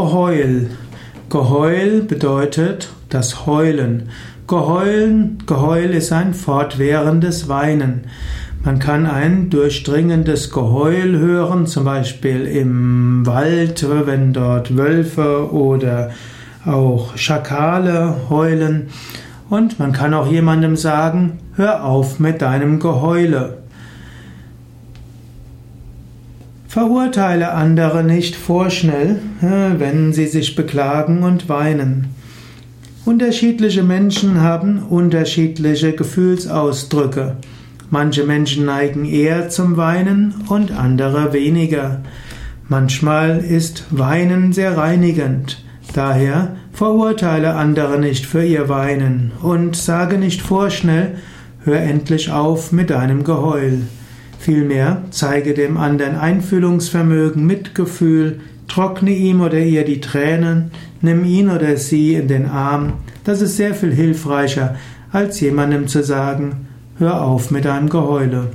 Geheul. Geheul bedeutet das Heulen. Geheulen, Geheul ist ein fortwährendes Weinen. Man kann ein durchdringendes Geheul hören, zum Beispiel im Wald, wenn dort Wölfe oder auch Schakale heulen. Und man kann auch jemandem sagen, hör auf mit deinem Geheule. Verurteile andere nicht vorschnell, wenn sie sich beklagen und weinen. Unterschiedliche Menschen haben unterschiedliche Gefühlsausdrücke. Manche Menschen neigen eher zum Weinen und andere weniger. Manchmal ist Weinen sehr reinigend. Daher verurteile andere nicht für ihr Weinen und sage nicht vorschnell, hör endlich auf mit deinem Geheul. Vielmehr zeige dem anderen Einfühlungsvermögen, Mitgefühl, trockne ihm oder ihr die Tränen, nimm ihn oder sie in den Arm. Das ist sehr viel hilfreicher, als jemandem zu sagen, hör auf mit deinem Geheule.